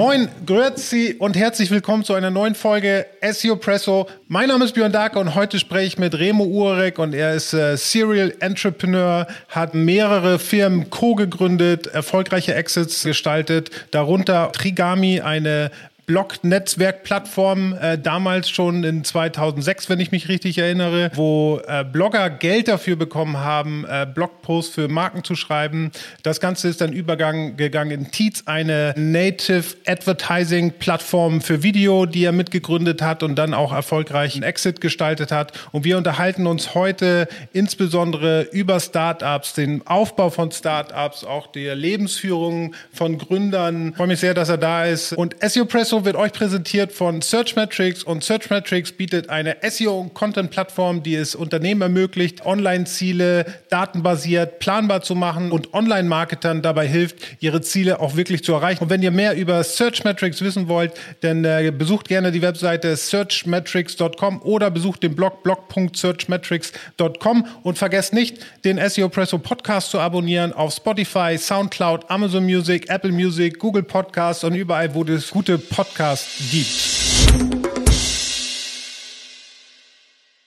Moin, grüezi und herzlich willkommen zu einer neuen Folge SEO Presso. Mein Name ist Björn Darke und heute spreche ich mit Remo Urek und er ist äh, Serial Entrepreneur, hat mehrere Firmen co-gegründet, erfolgreiche Exits gestaltet, darunter Trigami, eine Blog-Netzwerk-Plattform, äh, damals schon in 2006, wenn ich mich richtig erinnere, wo äh, Blogger Geld dafür bekommen haben, äh, Blogposts für Marken zu schreiben. Das Ganze ist dann übergegangen in Teats, eine Native Advertising-Plattform für Video, die er mitgegründet hat und dann auch erfolgreich einen Exit gestaltet hat. Und wir unterhalten uns heute insbesondere über Startups, den Aufbau von Startups, auch der Lebensführung von Gründern. Ich freue mich sehr, dass er da ist. Und SEO Presso wird euch präsentiert von Searchmetrics und Searchmetrics bietet eine SEO- und Content-Plattform, die es Unternehmen ermöglicht, Online-Ziele datenbasiert planbar zu machen und Online-Marketern dabei hilft, ihre Ziele auch wirklich zu erreichen. Und wenn ihr mehr über Searchmetrics wissen wollt, dann äh, besucht gerne die Webseite searchmetrics.com oder besucht den Blog blog.searchmetrics.com und vergesst nicht, den SEO Presso Podcast zu abonnieren auf Spotify, Soundcloud, Amazon Music, Apple Music, Google Podcasts und überall, wo es gute Podcasts Podcast gibt.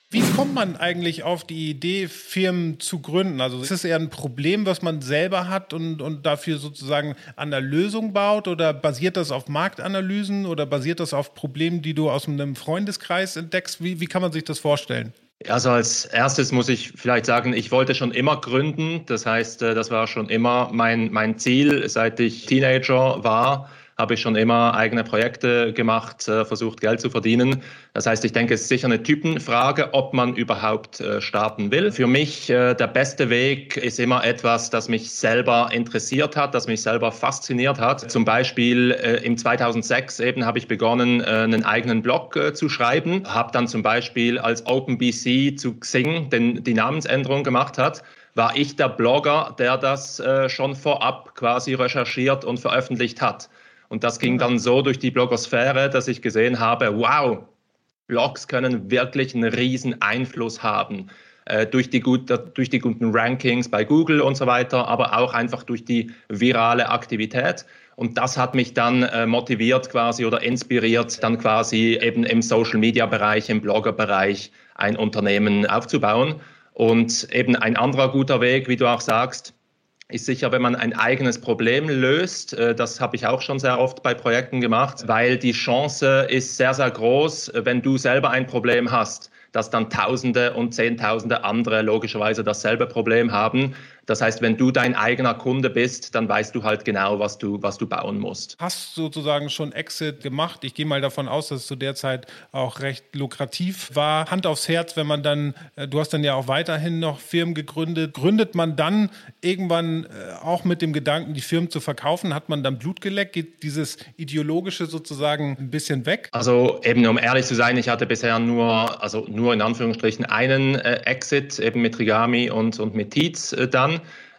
Wie kommt man eigentlich auf die Idee, Firmen zu gründen? Also ist es eher ein Problem, was man selber hat und, und dafür sozusagen an der Lösung baut? Oder basiert das auf Marktanalysen oder basiert das auf Problemen, die du aus einem Freundeskreis entdeckst? Wie, wie kann man sich das vorstellen? Also als erstes muss ich vielleicht sagen, ich wollte schon immer gründen. Das heißt, äh, das war schon immer mein, mein Ziel, seit ich Teenager war habe ich schon immer eigene Projekte gemacht, äh, versucht Geld zu verdienen. Das heißt, ich denke, es ist sicher eine Typenfrage, ob man überhaupt äh, starten will. Für mich äh, der beste Weg ist immer etwas, das mich selber interessiert hat, das mich selber fasziniert hat. Zum Beispiel im 2006 eben habe ich begonnen, einen eigenen Blog zu schreiben, habe dann zum Beispiel als OpenBC zu Xing den, die Namensänderung gemacht hat war ich der Blogger, der das äh, schon vorab quasi recherchiert und veröffentlicht hat. Und das ging dann so durch die Blogosphäre, dass ich gesehen habe, wow, Blogs können wirklich einen riesen Einfluss haben. Äh, durch, die gut, durch die guten Rankings bei Google und so weiter, aber auch einfach durch die virale Aktivität. Und das hat mich dann äh, motiviert quasi oder inspiriert, dann quasi eben im Social-Media-Bereich, im Blogger-Bereich ein Unternehmen aufzubauen. Und eben ein anderer guter Weg, wie du auch sagst, ist sicher, wenn man ein eigenes Problem löst. Äh, das habe ich auch schon sehr oft bei Projekten gemacht, weil die Chance ist sehr, sehr groß, wenn du selber ein Problem hast, dass dann Tausende und Zehntausende andere logischerweise dasselbe Problem haben. Das heißt, wenn du dein eigener Kunde bist, dann weißt du halt genau, was du, was du bauen musst. Hast sozusagen schon Exit gemacht? Ich gehe mal davon aus, dass es zu der Zeit auch recht lukrativ war. Hand aufs Herz, wenn man dann, äh, du hast dann ja auch weiterhin noch Firmen gegründet. Gründet man dann irgendwann äh, auch mit dem Gedanken, die Firmen zu verkaufen? Hat man dann Blut geleckt? Geht dieses ideologische sozusagen ein bisschen weg? Also eben, um ehrlich zu sein, ich hatte bisher nur, also nur in Anführungsstrichen einen äh, Exit, eben mit Rigami und, und mit Tietz äh, dann.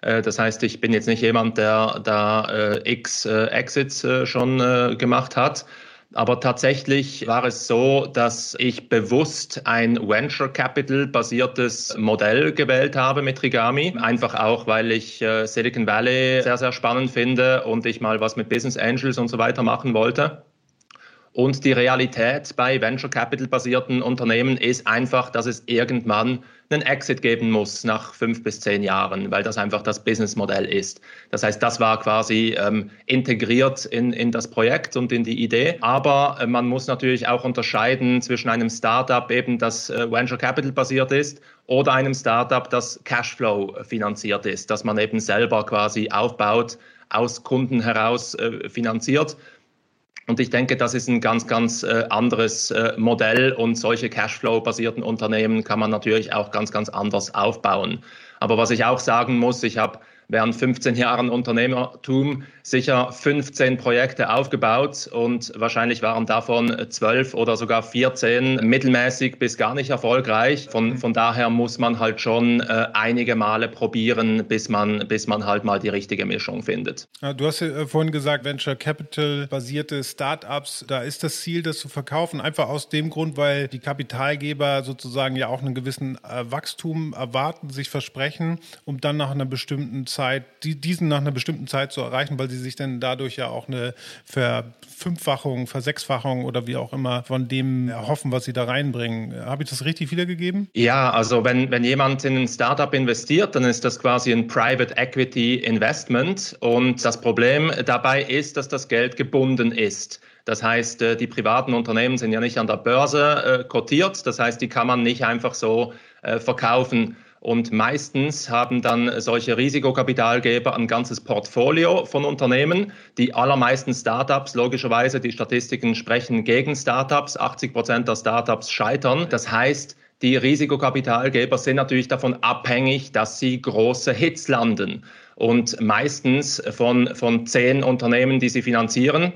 Äh, das heißt, ich bin jetzt nicht jemand, der da äh, x äh, Exits schon gemacht hat. Aber tatsächlich war es so, dass ich bewusst ein Venture Capital basiertes Modell gewählt habe mit Rigami. Einfach auch, weil ich Silicon Valley sehr, sehr spannend finde und ich mal was mit Business Angels und so weiter machen wollte. Und die Realität bei Venture Capital basierten Unternehmen ist einfach, dass es irgendwann einen Exit geben muss nach fünf bis zehn Jahren, weil das einfach das Businessmodell ist. Das heißt, das war quasi ähm, integriert in, in das Projekt und in die Idee. Aber äh, man muss natürlich auch unterscheiden zwischen einem Startup, eben das äh, Venture Capital basiert ist, oder einem Startup, das Cashflow finanziert ist, das man eben selber quasi aufbaut, aus Kunden heraus äh, finanziert. Und ich denke, das ist ein ganz, ganz äh, anderes äh, Modell und solche Cashflow-basierten Unternehmen kann man natürlich auch ganz, ganz anders aufbauen. Aber was ich auch sagen muss, ich habe während 15 Jahren Unternehmertum sicher 15 Projekte aufgebaut und wahrscheinlich waren davon 12 oder sogar 14 mittelmäßig bis gar nicht erfolgreich. Von, von daher muss man halt schon äh, einige Male probieren, bis man, bis man halt mal die richtige Mischung findet. Du hast ja äh, vorhin gesagt, Venture Capital basierte Startups, da ist das Ziel, das zu verkaufen, einfach aus dem Grund, weil die Kapitalgeber sozusagen ja auch einen gewissen äh, Wachstum erwarten, sich versprechen, um dann nach einer bestimmten Zeit, die, diesen nach einer bestimmten Zeit zu erreichen, weil sie sich dann dadurch ja auch eine Verfünffachung, Versechsfachung oder wie auch immer von dem erhoffen, was sie da reinbringen. Habe ich das richtig wiedergegeben? Ja, also wenn, wenn jemand in ein Startup investiert, dann ist das quasi ein Private Equity Investment und das Problem dabei ist, dass das Geld gebunden ist. Das heißt, äh, die privaten Unternehmen sind ja nicht an der Börse äh, kotiert. Das heißt, die kann man nicht einfach so äh, verkaufen. Und meistens haben dann solche Risikokapitalgeber ein ganzes Portfolio von Unternehmen. Die allermeisten Startups, logischerweise, die Statistiken sprechen gegen Startups. 80 Prozent der Startups scheitern. Das heißt, die Risikokapitalgeber sind natürlich davon abhängig, dass sie große Hits landen. Und meistens von, von zehn Unternehmen, die sie finanzieren,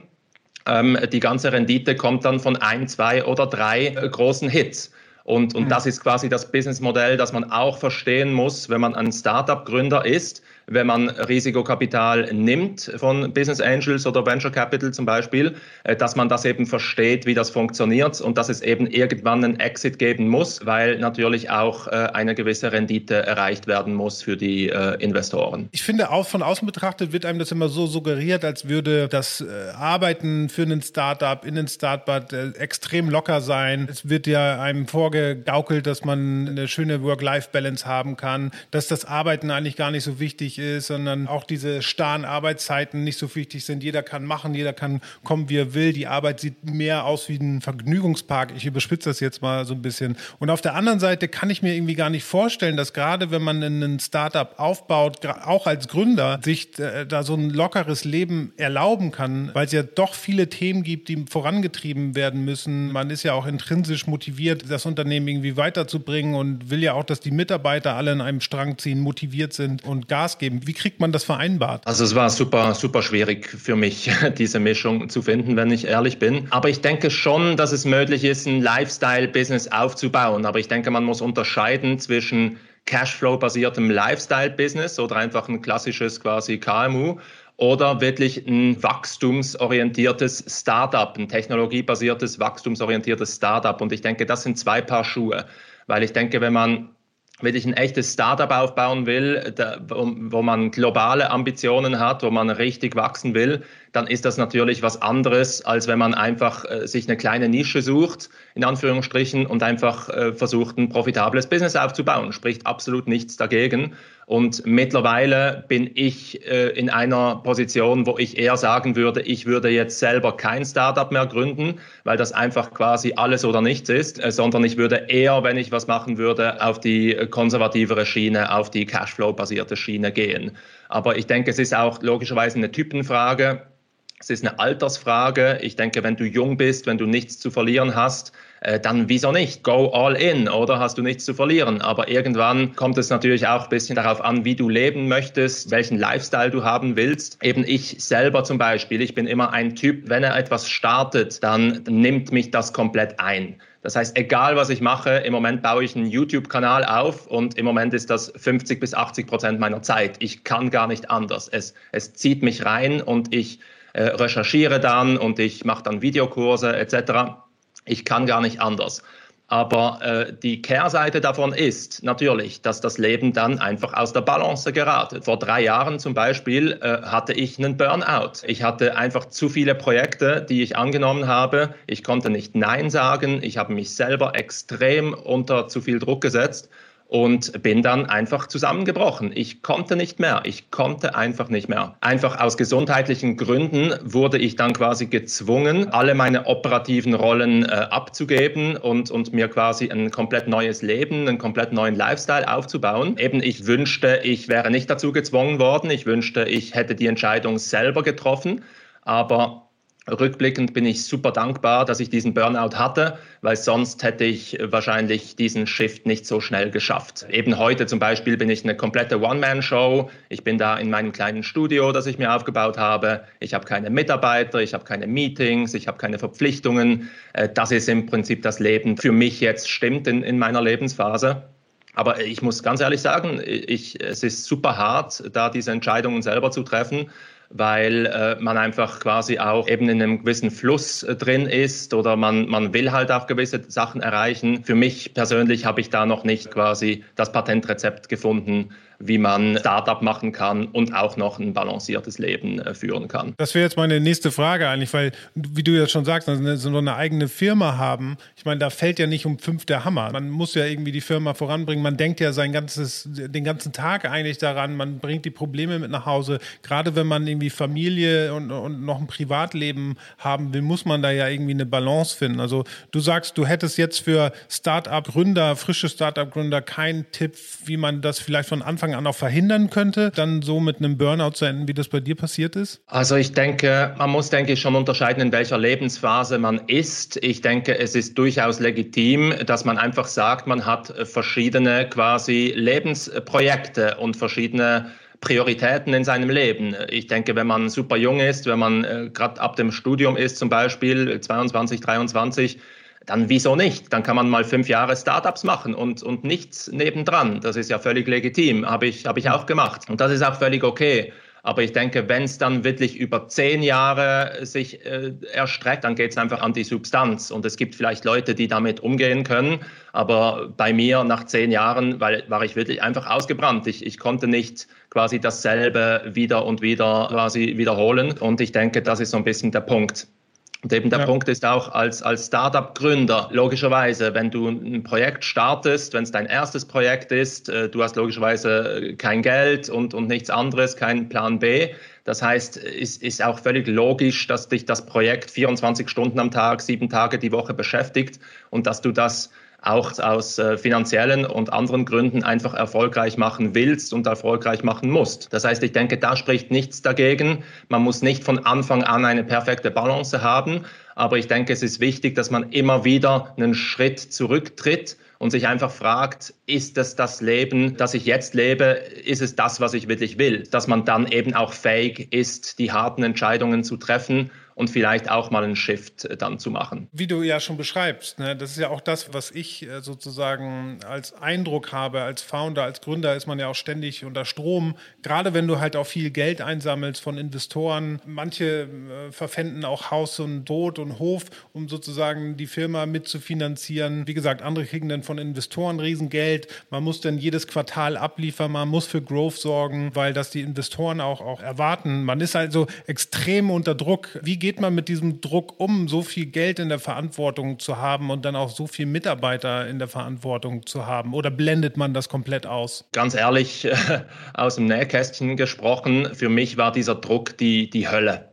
ähm, die ganze Rendite kommt dann von ein, zwei oder drei äh, großen Hits. Und, und mhm. das ist quasi das Businessmodell, das man auch verstehen muss, wenn man ein Startup-Gründer ist wenn man Risikokapital nimmt von Business Angels oder Venture Capital zum Beispiel, äh, dass man das eben versteht, wie das funktioniert und dass es eben irgendwann einen Exit geben muss, weil natürlich auch äh, eine gewisse Rendite erreicht werden muss für die äh, Investoren. Ich finde auch von außen betrachtet wird einem das immer so suggeriert, als würde das Arbeiten für einen Startup in einen Startup extrem locker sein. Es wird ja einem vorgegaukelt, dass man eine schöne Work-Life-Balance haben kann, dass das Arbeiten eigentlich gar nicht so wichtig ist, sondern auch diese starren Arbeitszeiten nicht so wichtig sind. Jeder kann machen, jeder kann kommen, wie er will. Die Arbeit sieht mehr aus wie ein Vergnügungspark. Ich überspitze das jetzt mal so ein bisschen. Und auf der anderen Seite kann ich mir irgendwie gar nicht vorstellen, dass gerade wenn man ein Startup aufbaut, auch als Gründer, sich äh, da so ein lockeres Leben erlauben kann, weil es ja doch viele Themen gibt, die vorangetrieben werden müssen. Man ist ja auch intrinsisch motiviert, das Unternehmen irgendwie weiterzubringen und will ja auch, dass die Mitarbeiter alle in einem Strang ziehen, motiviert sind und Gas geben geben. Wie kriegt man das vereinbart? Also es war super, super schwierig für mich, diese Mischung zu finden, wenn ich ehrlich bin. Aber ich denke schon, dass es möglich ist, ein Lifestyle-Business aufzubauen. Aber ich denke, man muss unterscheiden zwischen Cashflow-basiertem Lifestyle-Business oder einfach ein klassisches quasi KMU oder wirklich ein wachstumsorientiertes Startup, ein technologiebasiertes wachstumsorientiertes Startup. Und ich denke, das sind zwei Paar Schuhe. Weil ich denke, wenn man wenn ich ein echtes Startup aufbauen will, da, wo, wo, man globale Ambitionen hat, wo man richtig wachsen will, dann ist das natürlich was anderes, als wenn man einfach äh, sich eine kleine Nische sucht, in Anführungsstrichen, und einfach äh, versucht, ein profitables Business aufzubauen. Spricht absolut nichts dagegen. Und mittlerweile bin ich äh, in einer Position, wo ich eher sagen würde, ich würde jetzt selber kein Startup mehr gründen, weil das einfach quasi alles oder nichts ist, äh, sondern ich würde eher, wenn ich was machen würde, auf die konservativere Schiene, auf die Cashflow-basierte Schiene gehen. Aber ich denke, es ist auch logischerweise eine Typenfrage. Es ist eine Altersfrage. Ich denke, wenn du jung bist, wenn du nichts zu verlieren hast, äh, dann wieso nicht? Go all in, oder hast du nichts zu verlieren? Aber irgendwann kommt es natürlich auch ein bisschen darauf an, wie du leben möchtest, welchen Lifestyle du haben willst. Eben ich selber zum Beispiel, ich bin immer ein Typ, wenn er etwas startet, dann nimmt mich das komplett ein. Das heißt, egal was ich mache, im Moment baue ich einen YouTube-Kanal auf und im Moment ist das 50 bis 80 Prozent meiner Zeit. Ich kann gar nicht anders. Es, es zieht mich rein und ich äh, recherchiere dann und ich mache dann Videokurse etc. Ich kann gar nicht anders. Aber äh, die Kehrseite davon ist natürlich, dass das Leben dann einfach aus der Balance geratet. Vor drei Jahren zum Beispiel äh, hatte ich einen Burnout. Ich hatte einfach zu viele Projekte, die ich angenommen habe. Ich konnte nicht Nein sagen. Ich habe mich selber extrem unter zu viel Druck gesetzt und bin dann einfach zusammengebrochen. Ich konnte nicht mehr. Ich konnte einfach nicht mehr. Einfach aus gesundheitlichen Gründen wurde ich dann quasi gezwungen, alle meine operativen Rollen äh, abzugeben und, und mir quasi ein komplett neues Leben, einen komplett neuen Lifestyle aufzubauen. Eben, ich wünschte, ich wäre nicht dazu gezwungen worden. Ich wünschte, ich hätte die Entscheidung selber getroffen. Aber Rückblickend bin ich super dankbar, dass ich diesen Burnout hatte, weil sonst hätte ich wahrscheinlich diesen Shift nicht so schnell geschafft. Eben heute zum Beispiel bin ich eine komplette One-Man-Show. Ich bin da in meinem kleinen Studio, das ich mir aufgebaut habe. Ich habe keine Mitarbeiter, ich habe keine Meetings, ich habe keine Verpflichtungen. Äh, das ist im Prinzip das Leben für mich jetzt stimmt in, in meiner Lebensphase. Aber ich muss ganz ehrlich sagen, ich, es ist super hart, da diese Entscheidungen selber zu treffen weil äh, man einfach quasi auch eben in einem gewissen Fluss äh, drin ist oder man, man will halt auch gewisse Sachen erreichen. Für mich persönlich habe ich da noch nicht quasi das Patentrezept gefunden, wie man Startup machen kann und auch noch ein balanciertes Leben äh, führen kann. Das wäre jetzt meine nächste Frage eigentlich, weil, wie du jetzt schon sagst, also so eine eigene Firma haben, ich meine, da fällt ja nicht um fünf der Hammer. Man muss ja irgendwie die Firma voranbringen. Man denkt ja sein ganzes, den ganzen Tag eigentlich daran, man bringt die Probleme mit nach Hause. Gerade wenn man irgendwie Familie und, und noch ein Privatleben haben will, muss man da ja irgendwie eine Balance finden. Also du sagst, du hättest jetzt für Startup-Gründer, frische Startup-Gründer keinen Tipp, wie man das vielleicht von Anfang Anfang an auch verhindern könnte, dann so mit einem Burnout zu enden, wie das bei dir passiert ist? Also ich denke, man muss, denke ich, schon unterscheiden, in welcher Lebensphase man ist. Ich denke, es ist durchaus legitim, dass man einfach sagt, man hat verschiedene quasi Lebensprojekte und verschiedene Prioritäten in seinem Leben. Ich denke, wenn man super jung ist, wenn man äh, gerade ab dem Studium ist, zum Beispiel 22, 23, dann wieso nicht? Dann kann man mal fünf Jahre Startups machen und, und nichts nebendran. Das ist ja völlig legitim, habe ich, hab ich auch gemacht. Und das ist auch völlig okay. Aber ich denke, wenn es dann wirklich über zehn Jahre sich äh, erstreckt, dann geht es einfach an die Substanz. Und es gibt vielleicht Leute, die damit umgehen können. Aber bei mir nach zehn Jahren weil, war ich wirklich einfach ausgebrannt. Ich, ich konnte nicht quasi dasselbe wieder und wieder quasi wiederholen. Und ich denke, das ist so ein bisschen der Punkt. Und eben der ja. Punkt ist auch als, als Startup-Gründer, logischerweise, wenn du ein Projekt startest, wenn es dein erstes Projekt ist, äh, du hast logischerweise kein Geld und, und nichts anderes, keinen Plan B. Das heißt, es ist auch völlig logisch, dass dich das Projekt 24 Stunden am Tag, sieben Tage die Woche beschäftigt und dass du das auch aus äh, finanziellen und anderen Gründen einfach erfolgreich machen willst und erfolgreich machen musst. Das heißt, ich denke, da spricht nichts dagegen. Man muss nicht von Anfang an eine perfekte Balance haben, aber ich denke, es ist wichtig, dass man immer wieder einen Schritt zurücktritt und sich einfach fragt, ist es das Leben, das ich jetzt lebe, ist es das, was ich wirklich will? Dass man dann eben auch fähig ist, die harten Entscheidungen zu treffen und vielleicht auch mal einen Shift äh, dann zu machen. Wie du ja schon beschreibst, ne, das ist ja auch das, was ich äh, sozusagen als Eindruck habe, als Founder, als Gründer ist man ja auch ständig unter Strom. Gerade wenn du halt auch viel Geld einsammelst von Investoren. Manche äh, verpfänden auch Haus und Boot und Hof, um sozusagen die Firma mitzufinanzieren. Wie gesagt, andere kriegen dann von Investoren Riesengeld. Man muss dann jedes Quartal abliefern, man muss für Growth sorgen, weil das die Investoren auch, auch erwarten. Man ist also extrem unter Druck. Wie geht geht man mit diesem Druck um, so viel Geld in der Verantwortung zu haben und dann auch so viele Mitarbeiter in der Verantwortung zu haben? Oder blendet man das komplett aus? Ganz ehrlich, äh, aus dem Nähkästchen gesprochen, für mich war dieser Druck die, die Hölle.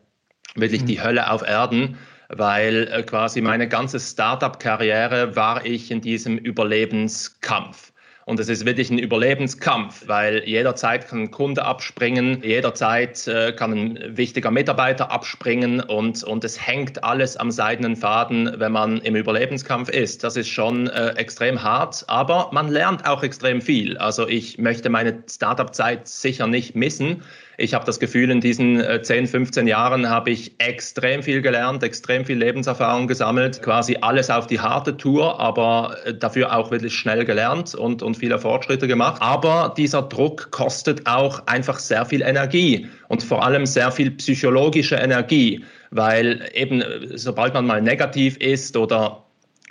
Wirklich mhm. die Hölle auf Erden weil äh, quasi meine ganze Startup-Karriere war ich in diesem Überlebenskampf. Und es ist wirklich ein Überlebenskampf, weil jederzeit kann ein Kunde abspringen, jederzeit äh, kann ein wichtiger Mitarbeiter abspringen und, und es hängt alles am seidenen Faden, wenn man im Überlebenskampf ist. Das ist schon äh, extrem hart, aber man lernt auch extrem viel. Also ich möchte meine Startup-Zeit sicher nicht missen. Ich habe das Gefühl, in diesen 10, äh, 15 Jahren habe ich extrem viel gelernt, extrem viel Lebenserfahrung gesammelt, quasi alles auf die harte Tour, aber äh, dafür auch wirklich schnell gelernt und, und viele Fortschritte gemacht. Aber dieser Druck kostet auch einfach sehr viel Energie und vor allem sehr viel psychologische Energie, weil eben äh, sobald man mal negativ ist oder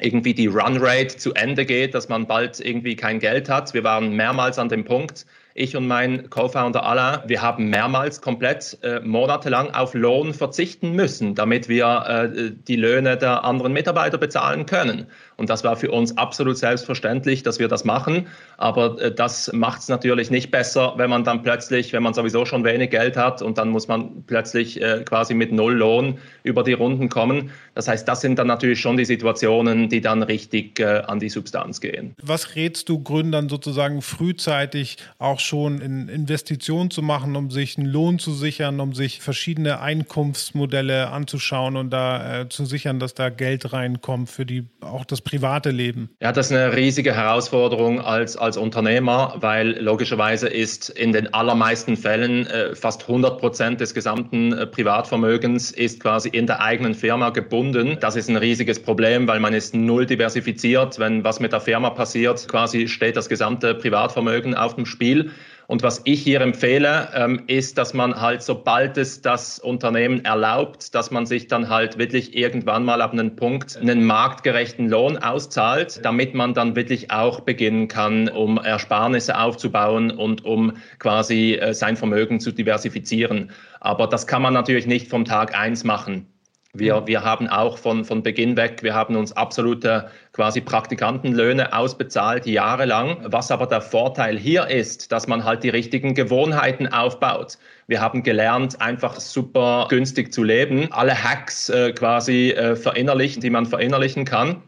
irgendwie die Runrate zu Ende geht, dass man bald irgendwie kein Geld hat. Wir waren mehrmals an dem Punkt, ich und mein Co-Founder Alain, wir haben mehrmals komplett äh, monatelang auf Lohn verzichten müssen, damit wir äh, die Löhne der anderen Mitarbeiter bezahlen können. Und das war für uns absolut selbstverständlich, dass wir das machen. Aber äh, das macht es natürlich nicht besser, wenn man dann plötzlich, wenn man sowieso schon wenig Geld hat und dann muss man plötzlich äh, quasi mit Null Lohn über die Runden kommen. Das heißt, das sind dann natürlich schon die Situationen, die dann richtig äh, an die Substanz gehen. Was rätst du Gründern sozusagen frühzeitig auch schon in Investitionen zu machen, um sich einen Lohn zu sichern, um sich verschiedene Einkunftsmodelle anzuschauen und da äh, zu sichern, dass da Geld reinkommt für die auch das private Leben? Ja, das ist eine riesige Herausforderung als, als Unternehmer, weil logischerweise ist in den allermeisten Fällen äh, fast 100 Prozent des gesamten äh, Privatvermögens ist quasi in der eigenen Firma gebunden. Das ist ein riesiges Problem, weil man ist null diversifiziert. Wenn was mit der Firma passiert, quasi steht das gesamte Privatvermögen auf dem Spiel. Und was ich hier empfehle, ähm, ist, dass man halt, sobald es das Unternehmen erlaubt, dass man sich dann halt wirklich irgendwann mal ab einem Punkt einen marktgerechten Lohn auszahlt, damit man dann wirklich auch beginnen kann, um Ersparnisse aufzubauen und um quasi äh, sein Vermögen zu diversifizieren. Aber das kann man natürlich nicht vom Tag eins machen. Wir, wir haben auch von, von Beginn weg, wir haben uns absolute quasi Praktikantenlöhne ausbezahlt, jahrelang. Was aber der Vorteil hier ist, dass man halt die richtigen Gewohnheiten aufbaut. Wir haben gelernt, einfach super günstig zu leben, alle Hacks äh, quasi äh, verinnerlichen, die man verinnerlichen kann.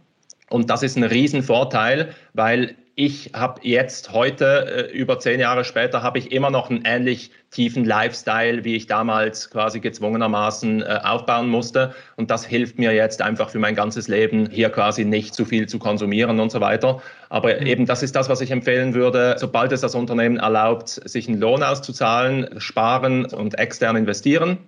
Und das ist ein Riesenvorteil, weil ich habe jetzt heute, äh, über zehn Jahre später, habe ich immer noch einen ähnlich tiefen Lifestyle, wie ich damals quasi gezwungenermaßen äh, aufbauen musste. Und das hilft mir jetzt einfach für mein ganzes Leben, hier quasi nicht zu viel zu konsumieren und so weiter. Aber mhm. eben das ist das, was ich empfehlen würde, sobald es das Unternehmen erlaubt, sich einen Lohn auszuzahlen, sparen und extern investieren.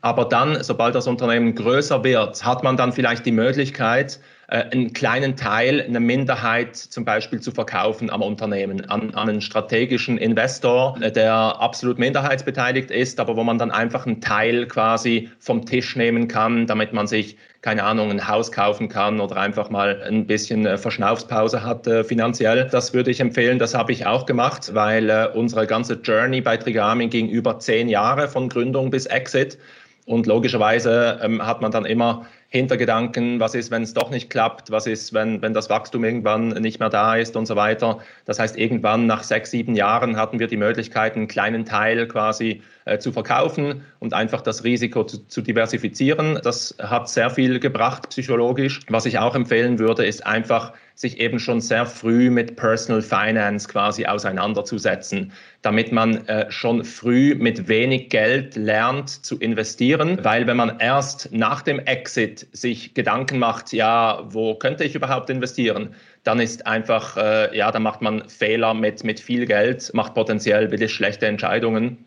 Aber dann, sobald das Unternehmen größer wird, hat man dann vielleicht die Möglichkeit, einen kleinen Teil, eine Minderheit zum Beispiel zu verkaufen am Unternehmen, an, an einen strategischen Investor, äh, der absolut minderheitsbeteiligt ist, aber wo man dann einfach einen Teil quasi vom Tisch nehmen kann, damit man sich keine Ahnung, ein Haus kaufen kann oder einfach mal ein bisschen äh, Verschnaufspause hat äh, finanziell. Das würde ich empfehlen. Das habe ich auch gemacht, weil äh, unsere ganze Journey bei Trigami ging über zehn Jahre von Gründung bis Exit. Und logischerweise ähm, hat man dann immer Hintergedanken, was ist, wenn es doch nicht klappt, was ist, wenn, wenn das Wachstum irgendwann nicht mehr da ist und so weiter. Das heißt, irgendwann nach sechs, sieben Jahren hatten wir die Möglichkeit, einen kleinen Teil quasi äh, zu verkaufen und einfach das Risiko zu, zu diversifizieren. Das hat sehr viel gebracht psychologisch. Was ich auch empfehlen würde, ist einfach sich eben schon sehr früh mit Personal Finance quasi auseinanderzusetzen, damit man äh, schon früh mit wenig Geld lernt zu investieren, weil wenn man erst nach dem Exit sich Gedanken macht, ja, wo könnte ich überhaupt investieren, dann ist einfach, äh, ja, dann macht man Fehler mit, mit viel Geld, macht potenziell wirklich schlechte Entscheidungen.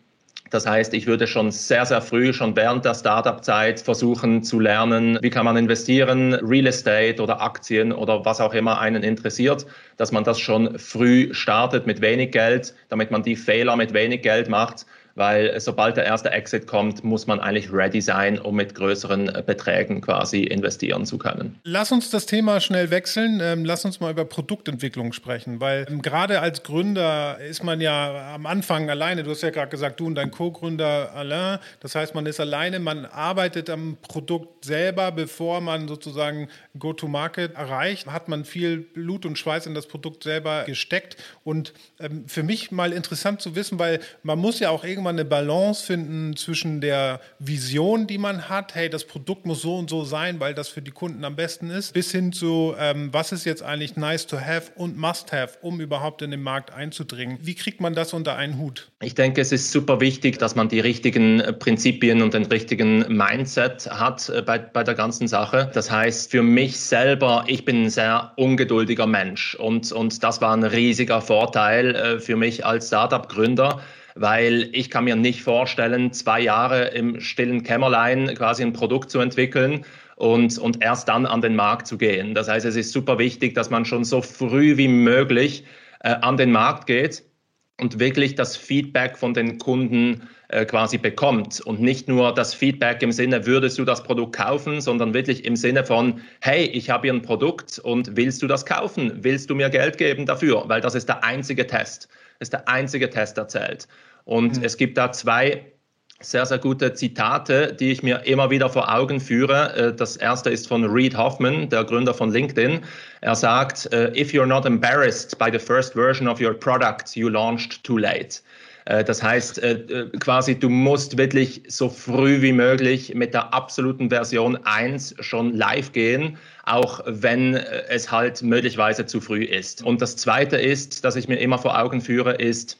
Das heißt, ich würde schon sehr, sehr früh, schon während der Startup-Zeit versuchen zu lernen, wie kann man investieren, Real Estate oder Aktien oder was auch immer einen interessiert, dass man das schon früh startet mit wenig Geld, damit man die Fehler mit wenig Geld macht weil sobald der erste Exit kommt, muss man eigentlich ready sein, um mit größeren äh, Beträgen quasi investieren zu können. Lass uns das Thema schnell wechseln. Ähm, lass uns mal über Produktentwicklung sprechen, weil ähm, gerade als Gründer ist man ja am Anfang alleine. Du hast ja gerade gesagt, du und dein Co-Gründer Alain. Das heißt, man ist alleine, man arbeitet am Produkt selber, bevor man sozusagen Go-to-Market erreicht. Hat man viel Blut und Schweiß in das Produkt selber gesteckt. Und ähm, für mich mal interessant zu wissen, weil man muss ja auch irgendwann man eine Balance finden zwischen der Vision, die man hat, hey, das Produkt muss so und so sein, weil das für die Kunden am besten ist, bis hin zu, ähm, was ist jetzt eigentlich nice to have und must have, um überhaupt in den Markt einzudringen. Wie kriegt man das unter einen Hut? Ich denke, es ist super wichtig, dass man die richtigen äh, Prinzipien und den richtigen Mindset hat äh, bei, bei der ganzen Sache. Das heißt, für mich selber, ich bin ein sehr ungeduldiger Mensch und, und das war ein riesiger Vorteil äh, für mich als Startup-Gründer weil ich kann mir nicht vorstellen, zwei Jahre im stillen Kämmerlein quasi ein Produkt zu entwickeln und, und erst dann an den Markt zu gehen. Das heißt, es ist super wichtig, dass man schon so früh wie möglich äh, an den Markt geht und wirklich das Feedback von den Kunden äh, quasi bekommt und nicht nur das Feedback im Sinne, würdest du das Produkt kaufen, sondern wirklich im Sinne von, hey, ich habe hier ein Produkt und willst du das kaufen? Willst du mir Geld geben dafür? Weil das ist der einzige Test. Ist der einzige Test, der zählt. Und mhm. es gibt da zwei sehr, sehr gute Zitate, die ich mir immer wieder vor Augen führe. Äh, das erste ist von Reid Hoffman, der Gründer von LinkedIn. Er sagt, äh, if you're not embarrassed by the first version of your product, you launched too late. Äh, das heißt, quasi, du musst wirklich so früh wie möglich mit der absoluten Version 1 schon live gehen, auch wenn es halt möglicherweise zu früh ist. Und das Zweite ist, dass ich mir immer vor Augen führe, ist,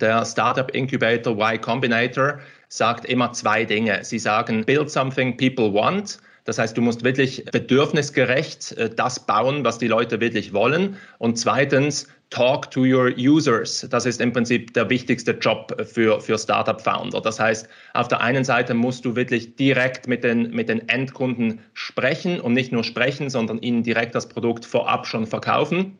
Der Startup Incubator Y Combinator sagt immer zwei Dinge. Sie sagen, build something people want. Das heißt, du musst wirklich bedürfnisgerecht äh, das bauen, was die Leute wirklich wollen. Und zweitens, talk to your users. Das ist im Prinzip der wichtigste Job für, für Startup-Founder. Das heißt, auf der einen Seite musst du wirklich direkt mit den, mit den Endkunden sprechen und nicht nur sprechen, sondern ihnen direkt das Produkt vorab schon verkaufen.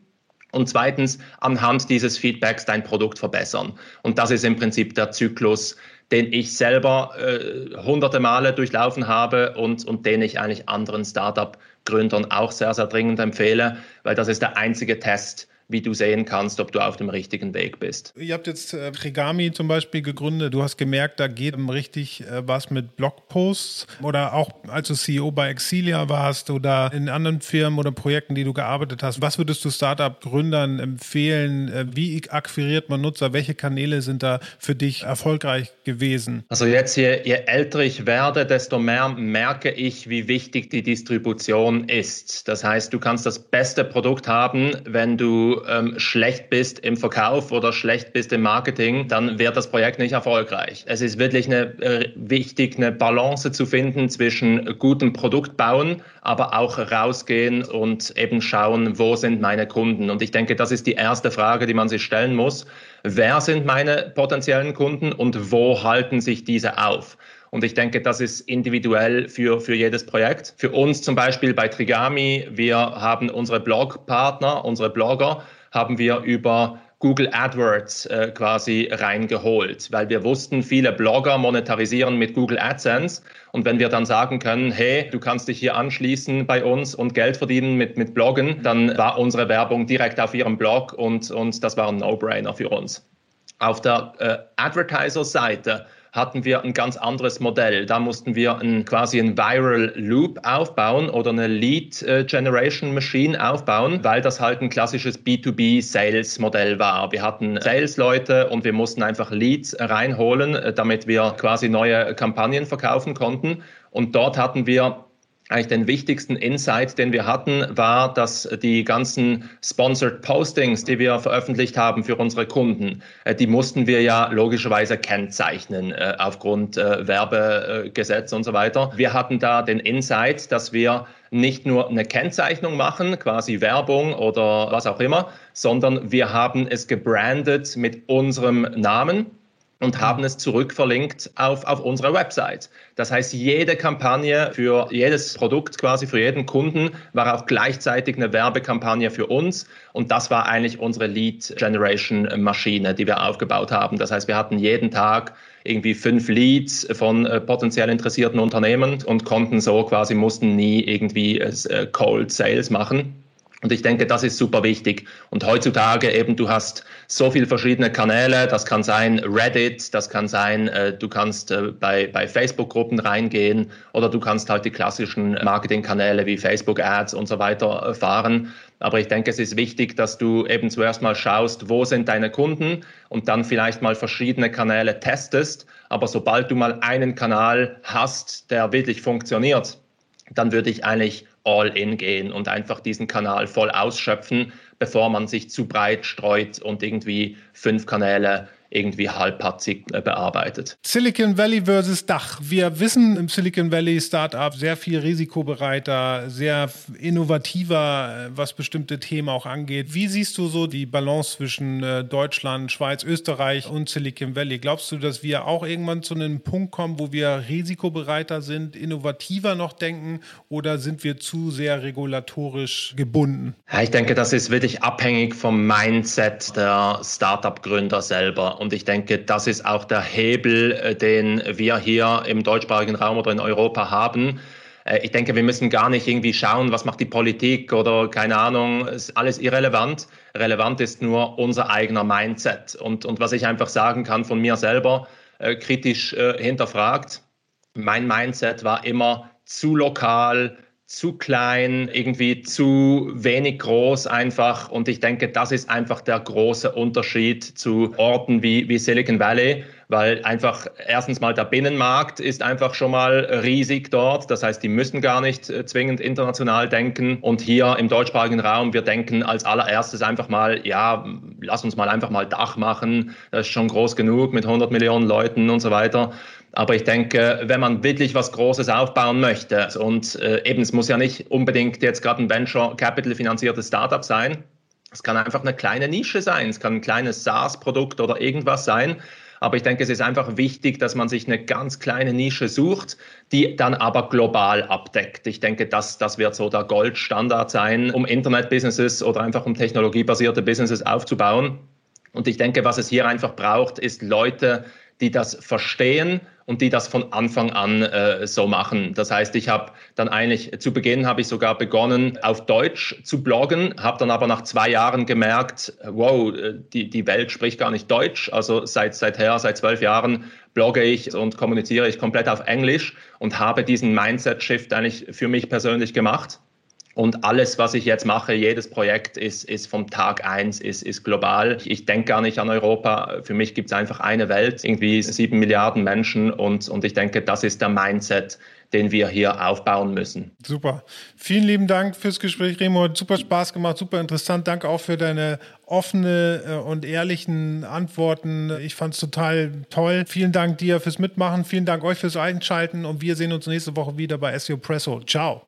Und zweitens, anhand dieses Feedbacks dein Produkt verbessern. Und das ist im Prinzip der Zyklus, den ich selber äh, hunderte Male durchlaufen habe und, und den ich eigentlich anderen Startup-Gründern auch sehr, sehr dringend empfehle, weil das ist der einzige Test, wie du sehen kannst, ob du auf dem richtigen Weg bist. Ihr habt jetzt äh, Trigami zum Beispiel gegründet. Du hast gemerkt, da geht richtig äh, was mit Blogposts oder auch als du CEO bei Exilia warst oder in anderen Firmen oder Projekten, die du gearbeitet hast. Was würdest du Startup-Gründern empfehlen? Äh, wie akquiriert man Nutzer? Welche Kanäle sind da für dich erfolgreich gewesen? Also jetzt, je, je älter ich werde, desto mehr merke ich, wie wichtig die Distribution ist. Das heißt, du kannst das beste Produkt haben, wenn du ähm, schlecht bist im Verkauf oder schlecht bist im Marketing, dann wird das Projekt nicht erfolgreich. Es ist wirklich eine, äh, wichtig, eine Balance zu finden zwischen gutem Produkt bauen, aber auch rausgehen und eben schauen, wo sind meine Kunden. Und ich denke, das ist die erste Frage, die man sich stellen muss. Wer sind meine potenziellen Kunden und wo halten sich diese auf? Und ich denke, das ist individuell für, für jedes Projekt. Für uns zum Beispiel bei Trigami, wir haben unsere Blogpartner, unsere Blogger, haben wir über Google AdWords äh, quasi reingeholt, weil wir wussten, viele Blogger monetarisieren mit Google AdSense. Und wenn wir dann sagen können, hey, du kannst dich hier anschließen bei uns und Geld verdienen mit, mit Bloggen, dann war unsere Werbung direkt auf ihrem Blog und, und das war ein No-Brainer für uns. Auf der äh, Advertiser-Seite hatten wir ein ganz anderes Modell. Da mussten wir ein, quasi ein Viral Loop aufbauen oder eine Lead äh, Generation Machine aufbauen, weil das halt ein klassisches B2B Sales Modell war. Wir hatten Sales-Leute und wir mussten einfach Leads reinholen, äh, damit wir quasi neue Kampagnen verkaufen konnten. Und dort hatten wir eigentlich den wichtigsten Insight, den wir hatten, war, dass die ganzen Sponsored Postings, die wir veröffentlicht haben für unsere Kunden, äh, die mussten wir ja logischerweise kennzeichnen äh, aufgrund äh, Werbegesetz und so weiter. Wir hatten da den Insight, dass wir nicht nur eine Kennzeichnung machen, quasi Werbung oder was auch immer, sondern wir haben es gebrandet mit unserem Namen und haben es zurückverlinkt auf, auf unserer Website. Das heißt, jede Kampagne für jedes Produkt, quasi für jeden Kunden, war auch gleichzeitig eine Werbekampagne für uns. Und das war eigentlich unsere Lead Generation Maschine, die wir aufgebaut haben. Das heißt, wir hatten jeden Tag irgendwie fünf Leads von äh, potenziell interessierten Unternehmen und konnten so quasi, mussten nie irgendwie äh, Cold Sales machen. Und ich denke, das ist super wichtig. Und heutzutage eben, du hast so viele verschiedene Kanäle. Das kann sein Reddit, das kann sein, äh, du kannst äh, bei, bei Facebook-Gruppen reingehen oder du kannst halt die klassischen Marketingkanäle wie Facebook Ads und so weiter äh, fahren. Aber ich denke, es ist wichtig, dass du eben zuerst mal schaust, wo sind deine Kunden und dann vielleicht mal verschiedene Kanäle testest. Aber sobald du mal einen Kanal hast, der wirklich funktioniert, dann würde ich eigentlich all in gehen und einfach diesen Kanal voll ausschöpfen, bevor man sich zu breit streut und irgendwie fünf Kanäle irgendwie halbpatzig äh, bearbeitet. Silicon Valley versus Dach. Wir wissen im Silicon Valley Startup sehr viel risikobereiter, sehr innovativer, äh, was bestimmte Themen auch angeht. Wie siehst du so die Balance zwischen äh, Deutschland, Schweiz, Österreich und Silicon Valley? Glaubst du, dass wir auch irgendwann zu einem Punkt kommen, wo wir risikobereiter sind, innovativer noch denken oder sind wir zu sehr regulatorisch gebunden? Ja, ich denke, das ist wirklich abhängig vom Mindset der Startup-Gründer selber. Und ich denke, das ist auch der Hebel, äh, den wir hier im deutschsprachigen Raum oder in Europa haben. Äh, ich denke, wir müssen gar nicht irgendwie schauen, was macht die Politik oder keine Ahnung, ist alles irrelevant. Relevant ist nur unser eigener Mindset. Und, und was ich einfach sagen kann von mir selber, äh, kritisch äh, hinterfragt, mein Mindset war immer zu lokal, zu klein, irgendwie zu wenig groß einfach. Und ich denke, das ist einfach der große Unterschied zu Orten wie, wie Silicon Valley, weil einfach erstens mal der Binnenmarkt ist einfach schon mal riesig dort. Das heißt, die müssen gar nicht äh, zwingend international denken. Und hier im deutschsprachigen Raum, wir denken als allererstes einfach mal, ja, lass uns mal einfach mal Dach machen. Das ist schon groß genug mit 100 Millionen Leuten und so weiter. Aber ich denke, wenn man wirklich was Großes aufbauen möchte und äh, eben, es muss ja nicht unbedingt jetzt gerade ein Venture Capital finanziertes Startup sein. Es kann einfach eine kleine Nische sein. Es kann ein kleines SaaS-Produkt oder irgendwas sein. Aber ich denke, es ist einfach wichtig, dass man sich eine ganz kleine Nische sucht, die dann aber global abdeckt. Ich denke, das, das wird so der Goldstandard sein, um Internet-Businesses oder einfach um technologiebasierte Businesses aufzubauen. Und ich denke, was es hier einfach braucht, ist Leute, die das verstehen und die das von Anfang an äh, so machen. Das heißt, ich habe dann eigentlich zu Beginn habe ich sogar begonnen auf Deutsch zu bloggen, habe dann aber nach zwei Jahren gemerkt, wow, äh, die, die Welt spricht gar nicht Deutsch. Also seit seither, seit zwölf Jahren blogge ich und kommuniziere ich komplett auf Englisch und habe diesen Mindset-Shift eigentlich für mich persönlich gemacht und alles, was ich jetzt mache, jedes Projekt ist, ist vom Tag eins, ist, ist global. Ich denke gar nicht an Europa. Für mich gibt es einfach eine Welt, irgendwie sieben Milliarden Menschen. Und, und ich denke, das ist der Mindset, den wir hier aufbauen müssen. Super. Vielen lieben Dank fürs Gespräch, Remo. Hat super Spaß gemacht, super interessant. Danke auch für deine offene äh, und ehrlichen Antworten. Ich fand es total toll. Vielen Dank dir fürs Mitmachen. Vielen Dank euch fürs Einschalten und wir sehen uns nächste Woche wieder bei SEO Presso. Ciao.